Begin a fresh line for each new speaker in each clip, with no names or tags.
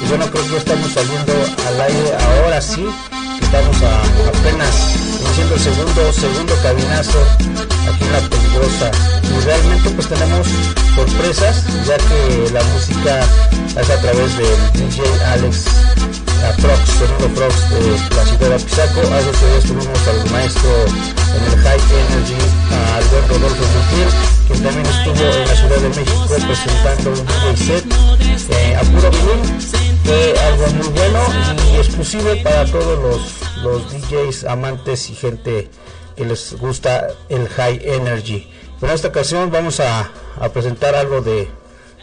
Y bueno, creo que estamos saliendo al aire ahora sí. Estamos apenas iniciando el segundo, segundo cabinazo aquí en la peligrosa. Y realmente pues tenemos sorpresas, ya que la música es a través del DJ Alex a Prox, segundo Prox de la ciudad de Apizaco. Hace ocho días tuvimos al maestro en el High Energy, a Alberto Rodolfo Montiel, quien también estuvo en la Ciudad de México presentando un set eh, a puro vinil. Algo muy bueno y exclusivo para todos los, los DJs amantes y gente que les gusta el High Energy. En esta ocasión vamos a, a presentar algo de,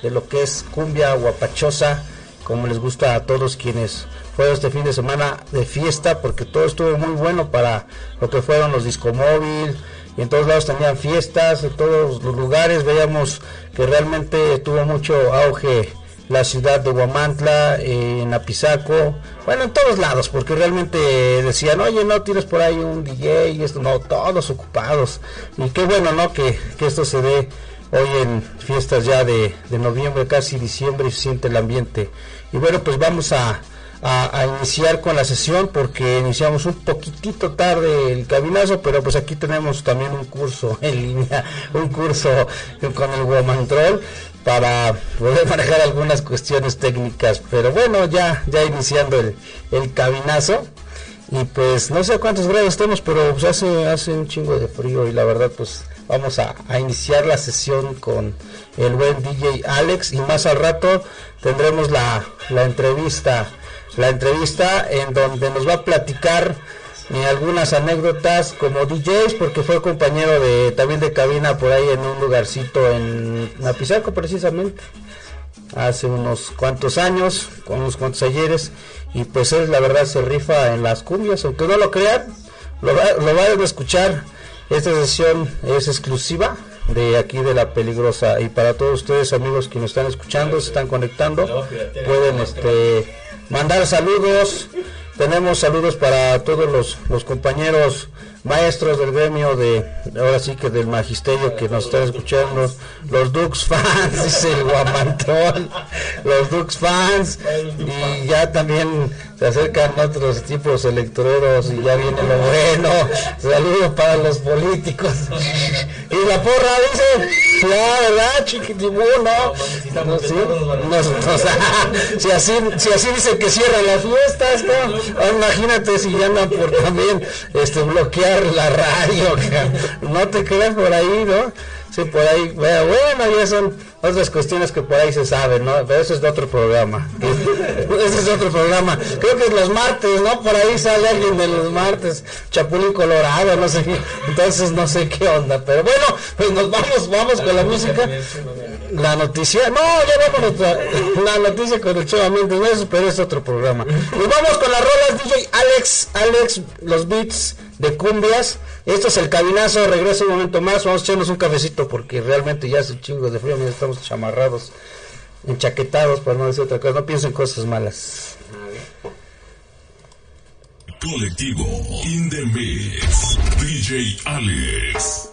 de lo que es cumbia guapachosa, como les gusta a todos quienes fueron este fin de semana de fiesta, porque todo estuvo muy bueno para lo que fueron los discomóvil, y en todos lados tenían fiestas, en todos los lugares veíamos que realmente tuvo mucho auge la ciudad de Huamantla, eh, en Apizaco, bueno, en todos lados, porque realmente decían, oye, no tienes por ahí un DJ y esto, no, todos ocupados. Y qué bueno, ¿no? Que, que esto se dé hoy en fiestas ya de, de noviembre, casi diciembre, y se siente el ambiente. Y bueno, pues vamos a, a, iniciar con la sesión porque iniciamos un poquitito tarde el cabinazo, pero pues aquí tenemos también un curso en línea, un curso con el Womantrol para poder manejar algunas cuestiones técnicas. Pero bueno, ya, ya iniciando el, el cabinazo. Y pues no sé cuántos grados tenemos, pero pues hace, hace un chingo de frío y la verdad pues vamos a, a, iniciar la sesión con el buen DJ Alex y más al rato tendremos la, la entrevista la entrevista en donde nos va a platicar eh, algunas anécdotas como DJs porque fue compañero de también de cabina por ahí en un lugarcito en Napizaco precisamente hace unos cuantos años con unos cuantos ayeres y pues él la verdad se rifa en las cumbias aunque no lo crean lo, va, lo vayan a escuchar. Esta sesión es exclusiva de aquí de la peligrosa y para todos ustedes amigos que nos están escuchando se están conectando pueden este mandar saludos tenemos saludos para todos los, compañeros maestros del gremio de ahora sí que del magisterio que nos están escuchando. Los Dux fans dice el Guamantón. Los Dux fans. Y ya también se acercan otros tipos electoreros y ya viene lo bueno. Saludos para los políticos y la porra dice ya verdad chiquitibú no, no, sí, no, o sea, si así si así dicen que cierran las fiestas no imagínate si ya andan por también este bloquear la radio, no te creas por ahí, ¿no? Sí, por ahí, bueno, bueno, ya son otras cuestiones que por ahí se saben, ¿no? Pero eso es de otro programa. Ese es otro programa. Creo que es los martes, ¿no? Por ahí sale alguien de los martes, Chapulín Colorado, no sé qué. Entonces no sé qué onda. Pero bueno, pues nos vamos, vamos con la música. La noticia, no, ya vamos la noticia con el chavamente, eso, pero es otro programa. Nos vamos con las rolas DJ Alex, Alex, los beats de cumbias. Esto es el cabinazo, regreso un momento más, vamos a echarnos un cafecito porque realmente ya hace un chingo de frío, mira, estamos chamarrados, enchaquetados, para no decir otra cosa, no piensen cosas malas.
Colectivo In DJ Alex.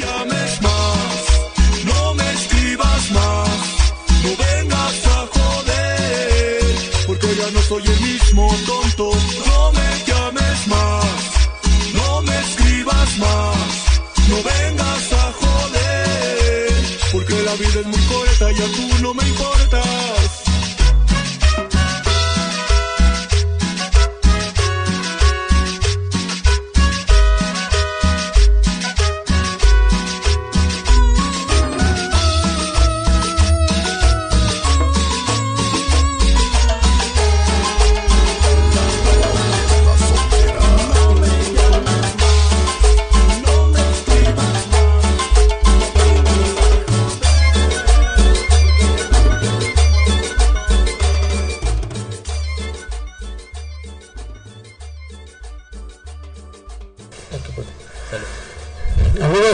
llames más, no me escribas más, no vengas a joder, porque ya no soy el mismo tonto. No me llames más, no me escribas
más, no vengas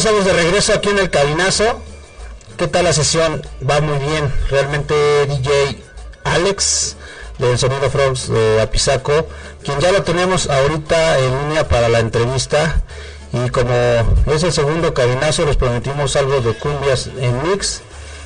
estamos de regreso aquí en el cabinazo. ¿Qué tal la sesión? Va muy bien. Realmente DJ Alex del Sonido Frogs de Apizaco, quien ya lo tenemos ahorita en línea para la entrevista. Y como es el segundo cabinazo, les prometimos algo de cumbias en mix.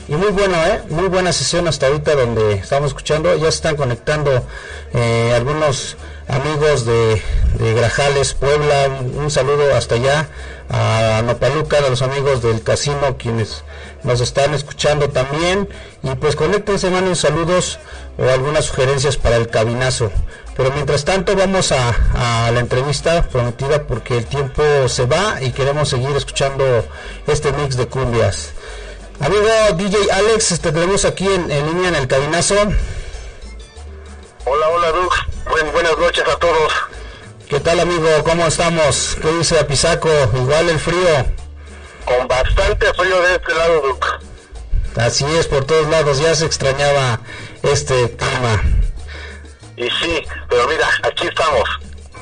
Y muy bueno, ¿eh? Muy buena sesión hasta ahorita donde estamos escuchando. Ya se están conectando eh, algunos amigos de, de Grajales, Puebla. Un, un saludo hasta allá a Nopaluca, a los amigos del casino, quienes nos están escuchando también. Y pues conéctense, manden saludos o algunas sugerencias para el cabinazo. Pero mientras tanto vamos a, la entrevista prometida porque el tiempo se va y queremos seguir escuchando este mix de cumbias. Amigo DJ Alex, te tenemos aquí en, línea en el cabinazo.
Hola, hola, Doug. Buen, buenas noches a todos.
¿Qué tal, amigo? ¿Cómo estamos? ¿Qué dice Apizaco? Igual el frío.
Con bastante frío de este lado, Doug.
Así es, por todos lados. Ya se extrañaba este clima.
Y sí, pero mira, aquí estamos.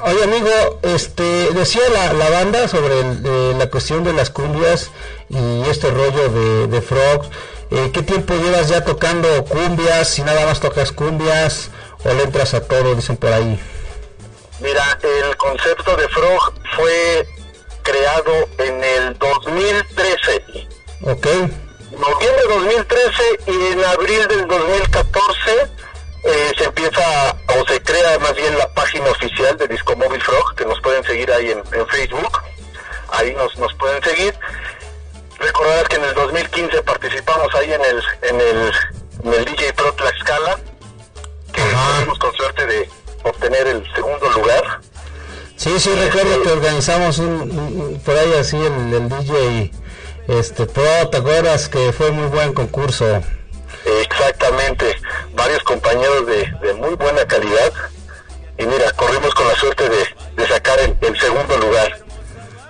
Oye, amigo, este, decía la, la banda sobre el- eh, la cuestión de las cumbias y este rollo de, de Frog. Eh, ¿Qué tiempo llevas ya tocando cumbias? Si nada más tocas cumbias o le entras a todo, dicen por ahí.
Mira, el concepto de Frog fue creado en el 2013.
¿Ok?
Noviembre de 2013 y en abril del 2014 eh, se empieza o se crea más bien la página oficial de Disco Móvil Frog, que nos pueden seguir ahí en, en Facebook. Ahí nos, nos pueden seguir. Recordarás que en el 2015 participamos ahí en el, en el, en el DJ Pro Tlaxcala, que tuvimos con suerte de obtener el segundo lugar.
Sí, sí, recuerdo que organizamos un, un- por ahí así el, el DJ este Pro, ¿te acuerdas? Que fue muy buen concurso.
Exactamente, varios compañeros de, de muy buena calidad. Y mira, corrimos con la suerte de, de sacar el, el segundo lugar.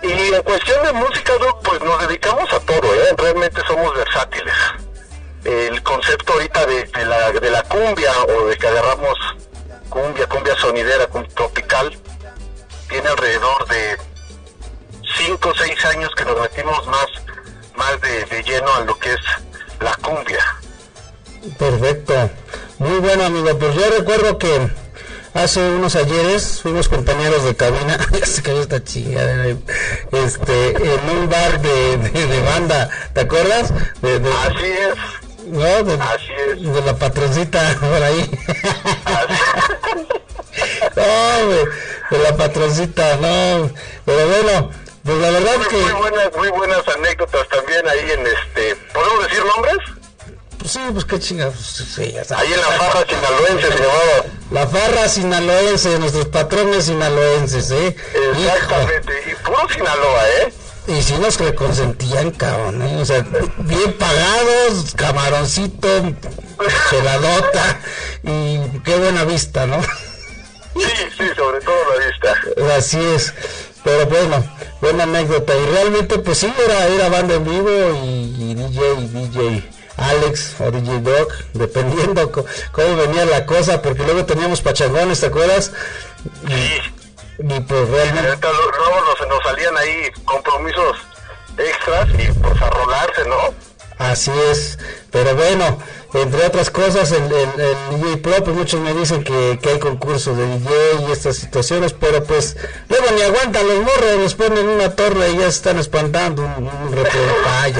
Y en cuestión de música, pues nos dedicamos a todo, ¿eh? realmente somos versátiles. El concepto ahorita de, de la, de la cumbia o de que agarramos cumbia, cumbia sonidera, cumbia tropical, tiene alrededor de 5 o 6 años que nos metimos más, más de, de lleno a lo que es la cumbia.
Perfecto. Muy bueno, amigo. Pues yo recuerdo que hace unos ayeres fuimos compañeros de cabina. Ya se cayó esta chingadera. Este, en un bar de, de, de banda. ¿Te acuerdas? De, de-
Así es.
¿no? De,
así es.
de la patroncita por ahí.
Así-
no, de la patroncita, no. Pero bueno, pues la verdad
muy,
que.
muy buenas, muy buenas anécdotas también ahí en este. ¿Podemos decir nombres?
Pues sí, pues qué chingados. Sí, sabes.
Ahí en la farra sinaloense se llamaba.
La farra sinaloense, nuestros patrones sinaloenses, ¿eh? Hijo.
Exactamente. Y puro Sinaloa, ¿eh?
Y si nos reconsentían, cabrón, ¿eh? O sea, bien pagados, camaroncito, cheladota, y qué buena vista, ¿no?
Sí, sí, sobre todo la vista.
Así es. Pero bueno, buena anécdota. Y realmente, pues sí, era, era banda en vivo y, y DJ, DJ Alex o DJ Doc, dependiendo cómo venía la cosa, porque luego teníamos pachangones, ¿te acuerdas?
Sí.
Y pues realmente,
luego nos, nos salían ahí compromisos extras y pues a rolarse, ¿no?
así es. Pero bueno, entre otras cosas, el, el, el DJ Pro, pues muchos me dicen que, que hay concursos de DJ y estas situaciones, pero pues luego ni aguantan los morros, los ponen en una torre y ya se están espantando un, un reportaje.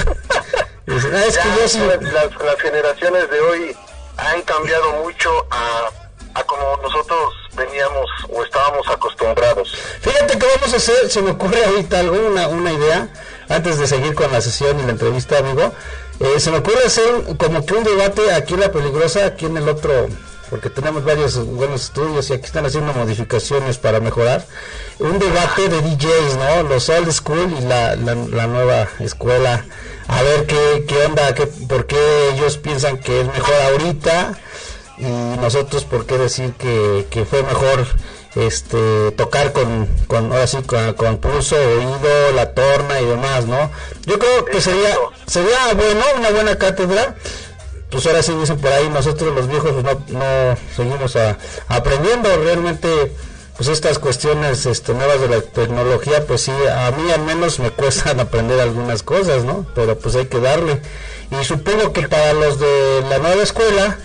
Dicen, "Ah, es que
Ya,
yo sí...
las, las generaciones de hoy han cambiado mucho a, a como nosotros veníamos o estábamos acostumbrados.
Fíjate que vamos a hacer, se me ocurre ahorita algo, una, idea, antes de seguir con la sesión y la entrevista, amigo. Eh, se me ocurre hacer como que un debate aquí en La Peligrosa, aquí en el otro, porque tenemos varios buenos estudios y aquí están haciendo modificaciones para mejorar. Un debate de DJs, ¿no? Los old school y la, la, la nueva escuela. A ver qué, qué onda, qué, por qué ellos piensan que es mejor ahorita y nosotros por qué decir que, que fue mejor este tocar con con ahora sí con, con pulso oído la torna y demás no yo creo que sería sería bueno una buena cátedra. Pues ahora sí dicen por ahí nosotros los viejos pues, no, no seguimos a- aprendiendo. Realmente pues estas cuestiones este, nuevas de la tecnología pues sí a mí al menos me cuestan aprender algunas cosas no pero pues hay que darle. Y supongo que para los de la nueva escuela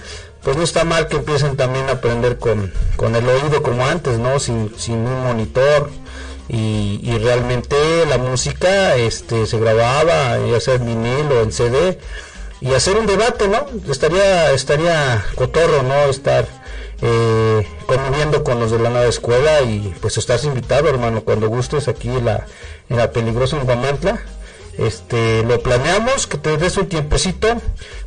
pues no está mal que empiecen también a aprender con, con el oído como antes, ¿no? Sin, sin un monitor y, y realmente la música este se grababa ya sea en vinil o en CD y hacer un debate, ¿no? Estaría estaría cotorro, ¿no? Estar eh, conviviendo con los de la nueva escuela y pues estás invitado, hermano, cuando gustes aquí en la, en la peligrosa Guamantla este lo planeamos que te des un tiempecito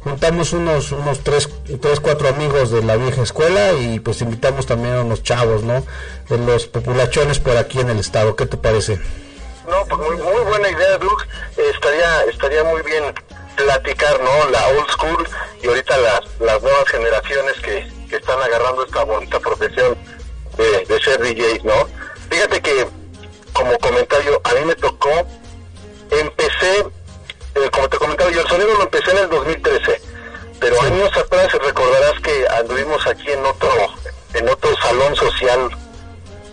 juntamos unos unos tres, tres cuatro amigos de la vieja escuela y pues invitamos también a unos chavos no de los populachones por aquí en el estado qué te parece
No, pues muy, muy buena idea. Eh, estaría, estaría muy bien platicar, ¿no? La old school y ahorita las, las nuevas generaciones que, que están agarrando esta bonita profesión de, de ser DJs, ¿no? Fíjate que, como comentario, a mí me tocó, empecé, eh, como te comentaba yo, el sonido lo empecé en el 2013, pero años atrás recordarás que anduvimos aquí en otro, en otro salón social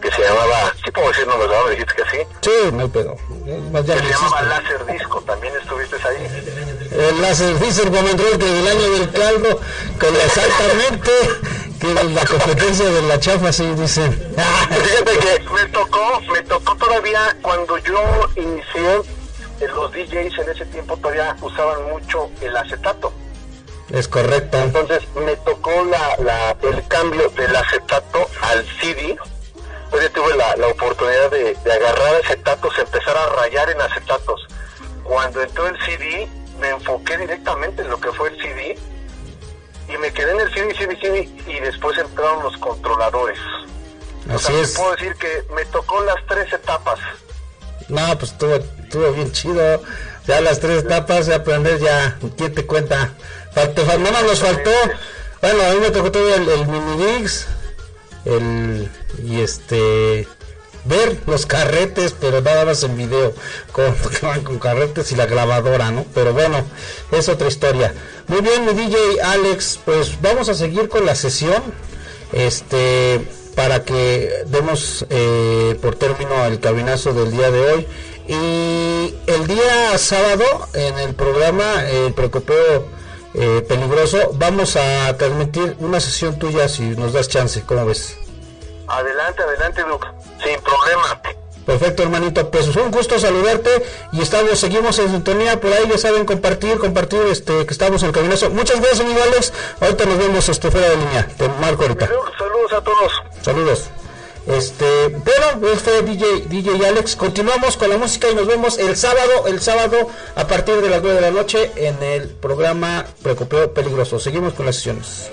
que se llamaba, sí puedo decir nombres, ¿no? Dijiste que sí.
sí no hay pedo Eh, más ya
Que se llamaba. Láser Disco, también estuviste ahí.
el láser dice el Guamandrol que del año del caldo con exactamente que la competencia de la chafa sí dicen
Fíjate que me tocó, me tocó todavía cuando yo inicié, los DJs en ese tiempo todavía usaban mucho el acetato.
es correcto
Entonces me tocó la, la, el cambio del acetato al CD. Pues yo tuve la, la oportunidad de, de agarrar acetatos, empezar a rayar en acetatos. Cuando entró el CD, me enfoqué directamente en lo que fue el CD y me quedé en el CD, CD, CD y después entraron los controladores. O
así
sea, te
es
puedo decir que me tocó las tres etapas.
No, pues estuvo, estuvo bien chido. Ya las tres etapas de aprender, ya, ¿quién te cuenta? Faltó, nada más nos faltó, bueno, a mí me tocó todo el, el mini el, y este, ver los carretes, pero nada más en video, con, con carretes y la grabadora, ¿no? Pero bueno, es otra historia. Muy bien, mi DJ Alex, pues vamos a seguir con la sesión, este, para que demos eh, por término el cabinazo del día de hoy. Y el día sábado, en el programa eh, El Precopeo eh, Peligroso, vamos a transmitir una sesión tuya si nos das chance, ¿cómo ves?
Adelante, adelante, Luke. Sin problema.
Perfecto, hermanito. Pues fue un gusto saludarte y estamos, seguimos en sintonía por ahí, ya saben, compartir, compartir, este, que estamos en el cabinazo. Muchas gracias, amigo Alex. Ahorita nos vemos este, fuera de línea. Te marco ahorita.
A todos.
Saludos. Este, bueno, este DJ, DJ Alex, continuamos con la música y nos vemos el sábado, el sábado a partir de las 9 de la noche en el programa Precopeo Peligroso. Seguimos con las sesiones.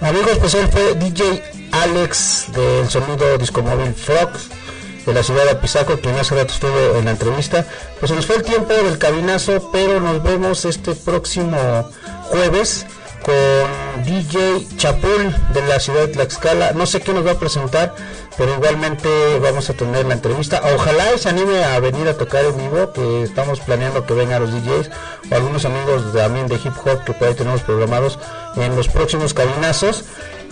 Amigos, pues él fue DJ Alex del sonido Disco Móvil Frog de la ciudad de Apizaco, quien hace rato estuvo en la entrevista. Pues se nos fue el tiempo del cabinazo, pero nos vemos este próximo jueves con DJ Chapul de la ciudad de Tlaxcala. No sé qué nos va a presentar, pero igualmente vamos a tener la entrevista. Ojalá se anime a venir a tocar en vivo, que estamos planeando que vengan los DJs o algunos amigos también de hip hop que por ahí tenemos programados en los próximos cabinazos.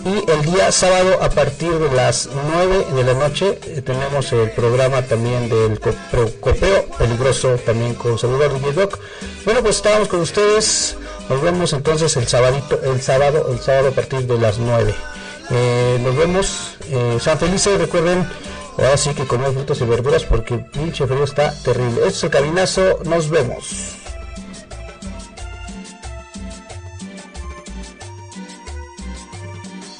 Y el día sábado a partir de las 9 de la noche eh, tenemos el programa también del copeo peligroso también con servidor DJ Doc. Bueno, pues estábamos con ustedes. Nos vemos entonces el sabadito, el sábado, el sábado a partir de las 9. Eh, nos vemos. Eh, San Felices, recuerden, ahora sí que comer frutas y verduras porque pinche frío está terrible. Este es el cabinazo, nos vemos.